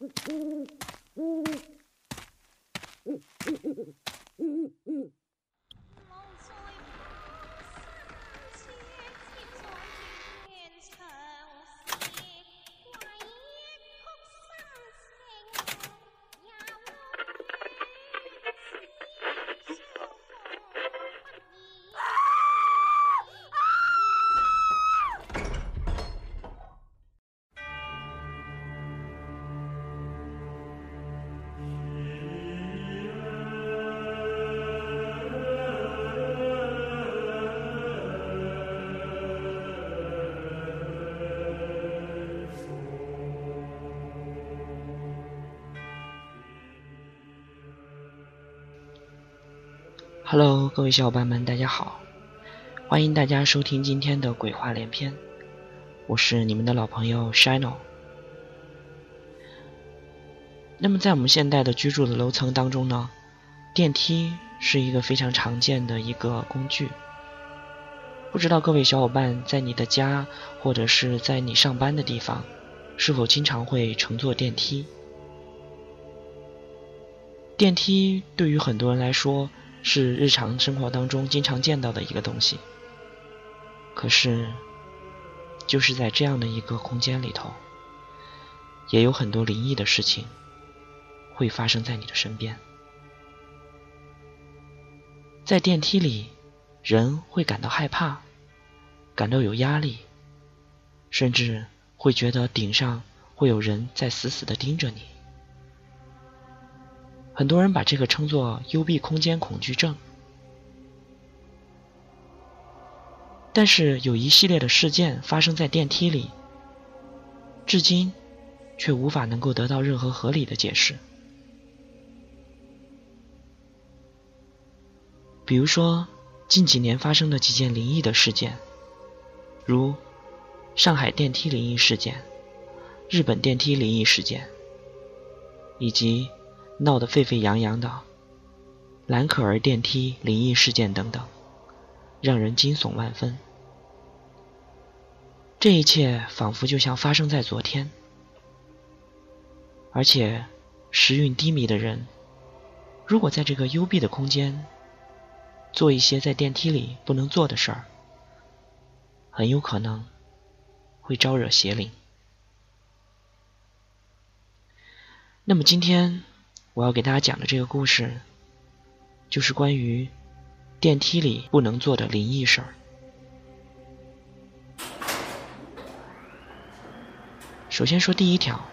Mm-hmm. Hello，各位小伙伴们，大家好！欢迎大家收听今天的鬼话连篇，我是你们的老朋友 Shino。那么在我们现代的居住的楼层当中呢，电梯是一个非常常见的一个工具。不知道各位小伙伴在你的家或者是在你上班的地方，是否经常会乘坐电梯？电梯对于很多人来说，是日常生活当中经常见到的一个东西，可是，就是在这样的一个空间里头，也有很多灵异的事情会发生在你的身边。在电梯里，人会感到害怕，感到有压力，甚至会觉得顶上会有人在死死的盯着你。很多人把这个称作幽闭空间恐惧症，但是有一系列的事件发生在电梯里，至今却无法能够得到任何合理的解释。比如说近几年发生的几件灵异的事件，如上海电梯灵异事件、日本电梯灵异事件，以及。闹得沸沸扬扬的蓝可儿电梯灵异事件等等，让人惊悚万分。这一切仿佛就像发生在昨天，而且时运低迷的人，如果在这个幽闭的空间做一些在电梯里不能做的事儿，很有可能会招惹邪灵。那么今天。我要给大家讲的这个故事，就是关于电梯里不能做的灵异事儿。首先说第一条，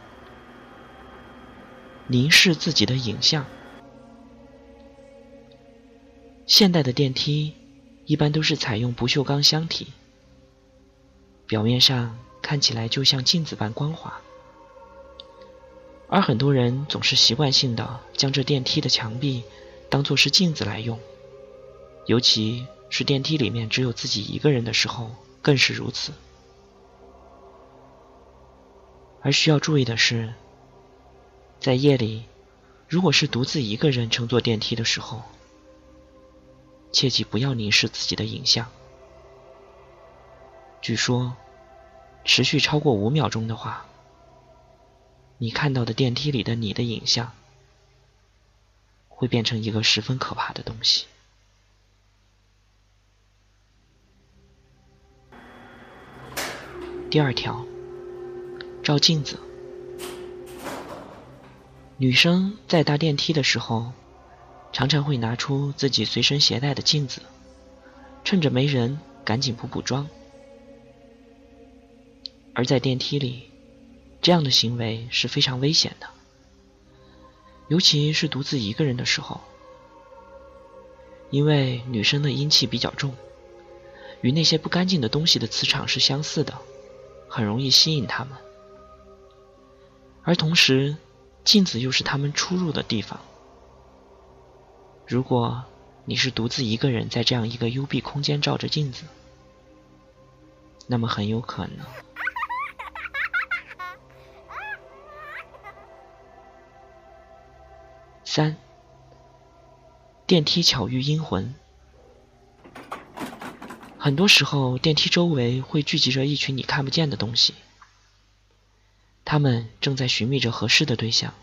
凝视自己的影像。现代的电梯一般都是采用不锈钢箱体，表面上看起来就像镜子般光滑。而很多人总是习惯性的将这电梯的墙壁当做是镜子来用，尤其是电梯里面只有自己一个人的时候更是如此。而需要注意的是，在夜里，如果是独自一个人乘坐电梯的时候，切记不要凝视自己的影像。据说，持续超过五秒钟的话。你看到的电梯里的你的影像，会变成一个十分可怕的东西。第二条，照镜子。女生在搭电梯的时候，常常会拿出自己随身携带的镜子，趁着没人赶紧补补妆。而在电梯里。这样的行为是非常危险的，尤其是独自一个人的时候，因为女生的阴气比较重，与那些不干净的东西的磁场是相似的，很容易吸引他们。而同时，镜子又是他们出入的地方。如果你是独自一个人在这样一个幽闭空间照着镜子，那么很有可能。三，电梯巧遇阴魂。很多时候，电梯周围会聚集着一群你看不见的东西。他们正在寻觅着合适的对象。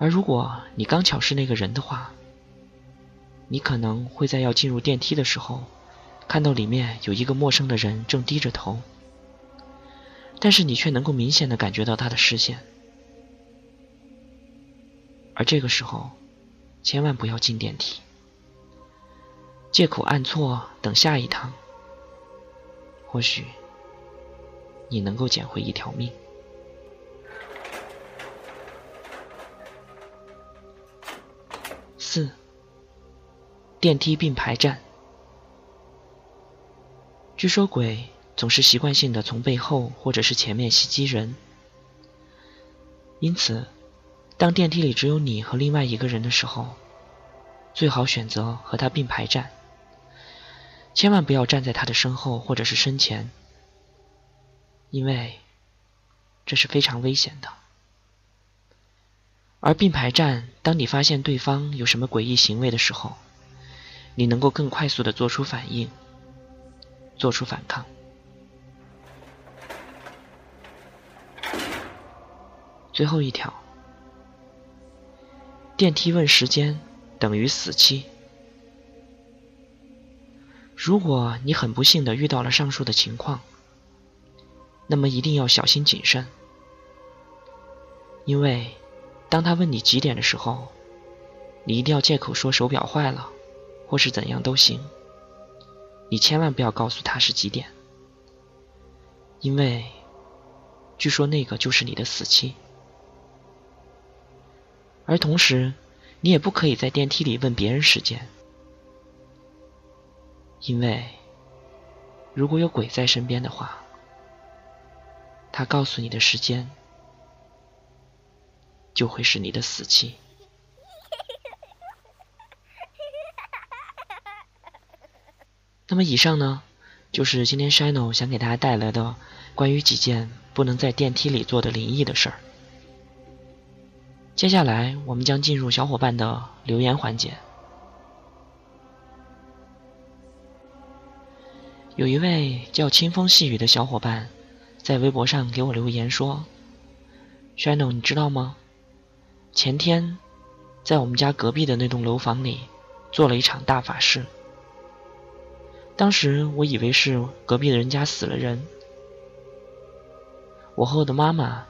而如果你刚巧是那个人的话，你可能会在要进入电梯的时候，看到里面有一个陌生的人正低着头，但是你却能够明显的感觉到他的视线。而这个时候，千万不要进电梯，借口按错等下一趟，或许你能够捡回一条命。四，电梯并排站。据说鬼总是习惯性的从背后或者是前面袭击人，因此，当电梯里只有你和另外一个人的时候，最好选择和他并排站，千万不要站在他的身后或者是身前，因为这是非常危险的。而并排站，当你发现对方有什么诡异行为的时候，你能够更快速的做出反应，做出反抗。最后一条，电梯问时间等于死期。如果你很不幸的遇到了上述的情况，那么一定要小心谨慎，因为。当他问你几点的时候，你一定要借口说手表坏了，或是怎样都行。你千万不要告诉他是几点，因为据说那个就是你的死期。而同时，你也不可以在电梯里问别人时间，因为如果有鬼在身边的话，他告诉你的时间。就会是你的死期。那么以上呢，就是今天 Shino 想给大家带来的关于几件不能在电梯里做的灵异的事儿。接下来我们将进入小伙伴的留言环节。有一位叫清风细雨的小伙伴在微博上给我留言说：“Shino，你知道吗？”前天，在我们家隔壁的那栋楼房里，做了一场大法事。当时我以为是隔壁的人家死了人，我和我的妈妈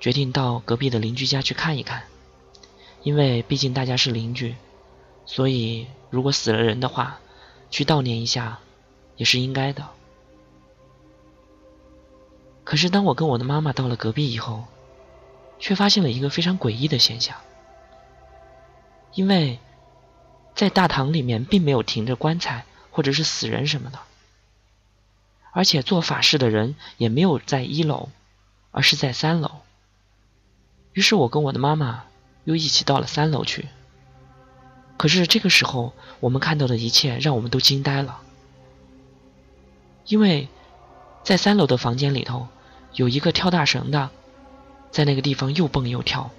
决定到隔壁的邻居家去看一看，因为毕竟大家是邻居，所以如果死了人的话，去悼念一下也是应该的。可是当我跟我的妈妈到了隔壁以后，却发现了一个非常诡异的现象，因为在大堂里面并没有停着棺材或者是死人什么的，而且做法事的人也没有在一楼，而是在三楼。于是我跟我的妈妈又一起到了三楼去。可是这个时候，我们看到的一切让我们都惊呆了，因为在三楼的房间里头有一个跳大绳的。在那个地方又蹦又跳，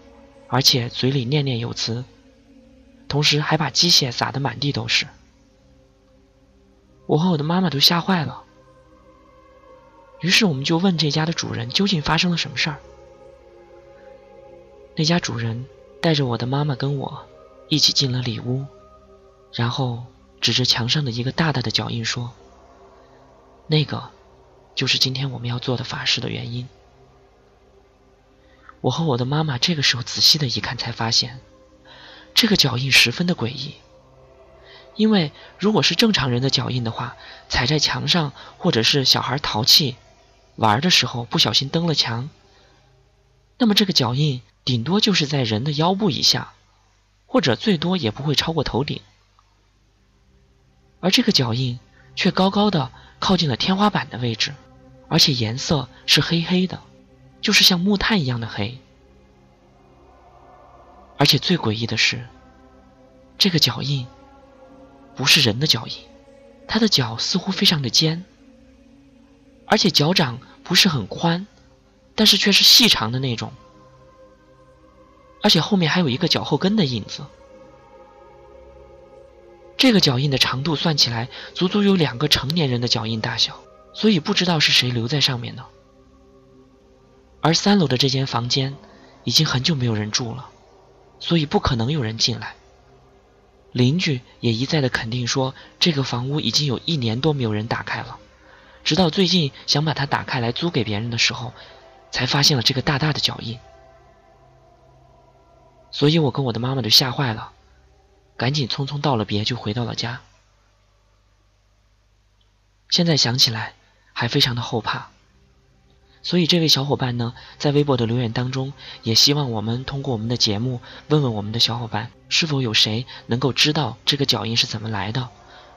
而且嘴里念念有词，同时还把鸡血撒得满地都是。我和我的妈妈都吓坏了。于是我们就问这家的主人究竟发生了什么事儿。那家主人带着我的妈妈跟我一起进了里屋，然后指着墙上的一个大大的脚印说：“那个就是今天我们要做的法事的原因。”我和我的妈妈这个时候仔细的一看，才发现这个脚印十分的诡异。因为如果是正常人的脚印的话，踩在墙上，或者是小孩淘气玩的时候不小心蹬了墙，那么这个脚印顶多就是在人的腰部以下，或者最多也不会超过头顶。而这个脚印却高高的靠近了天花板的位置，而且颜色是黑黑的。就是像木炭一样的黑，而且最诡异的是，这个脚印不是人的脚印，他的脚似乎非常的尖，而且脚掌不是很宽，但是却是细长的那种，而且后面还有一个脚后跟的印子。这个脚印的长度算起来，足足有两个成年人的脚印大小，所以不知道是谁留在上面的。而三楼的这间房间已经很久没有人住了，所以不可能有人进来。邻居也一再的肯定说，这个房屋已经有一年多没有人打开了，直到最近想把它打开来租给别人的时候，才发现了这个大大的脚印。所以我跟我的妈妈都吓坏了，赶紧匆匆道了别，就回到了家。现在想起来，还非常的后怕。所以这位小伙伴呢，在微博的留言当中，也希望我们通过我们的节目，问问我们的小伙伴，是否有谁能够知道这个脚印是怎么来的，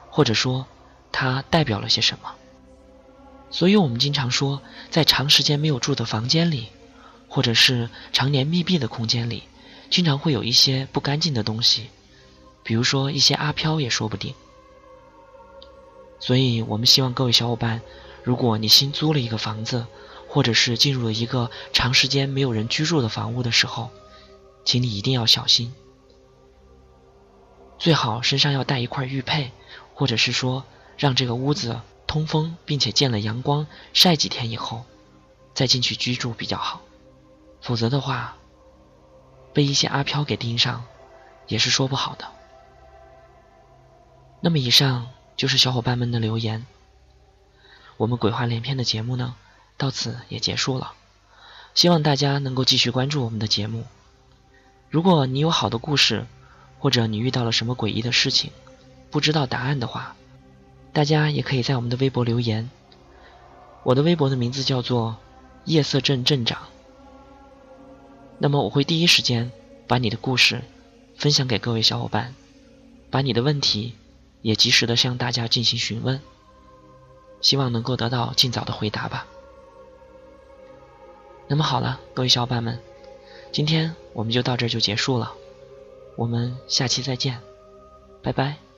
或者说它代表了些什么。所以我们经常说，在长时间没有住的房间里，或者是常年密闭的空间里，经常会有一些不干净的东西，比如说一些阿飘也说不定。所以我们希望各位小伙伴，如果你新租了一个房子，或者是进入了一个长时间没有人居住的房屋的时候，请你一定要小心。最好身上要带一块玉佩，或者是说让这个屋子通风，并且见了阳光晒几天以后，再进去居住比较好。否则的话，被一些阿飘给盯上，也是说不好的。那么以上就是小伙伴们的留言。我们鬼话连篇的节目呢？到此也结束了，希望大家能够继续关注我们的节目。如果你有好的故事，或者你遇到了什么诡异的事情，不知道答案的话，大家也可以在我们的微博留言。我的微博的名字叫做夜色镇镇长。那么我会第一时间把你的故事分享给各位小伙伴，把你的问题也及时的向大家进行询问，希望能够得到尽早的回答吧。那么好了，各位小伙伴们，今天我们就到这就结束了，我们下期再见，拜拜。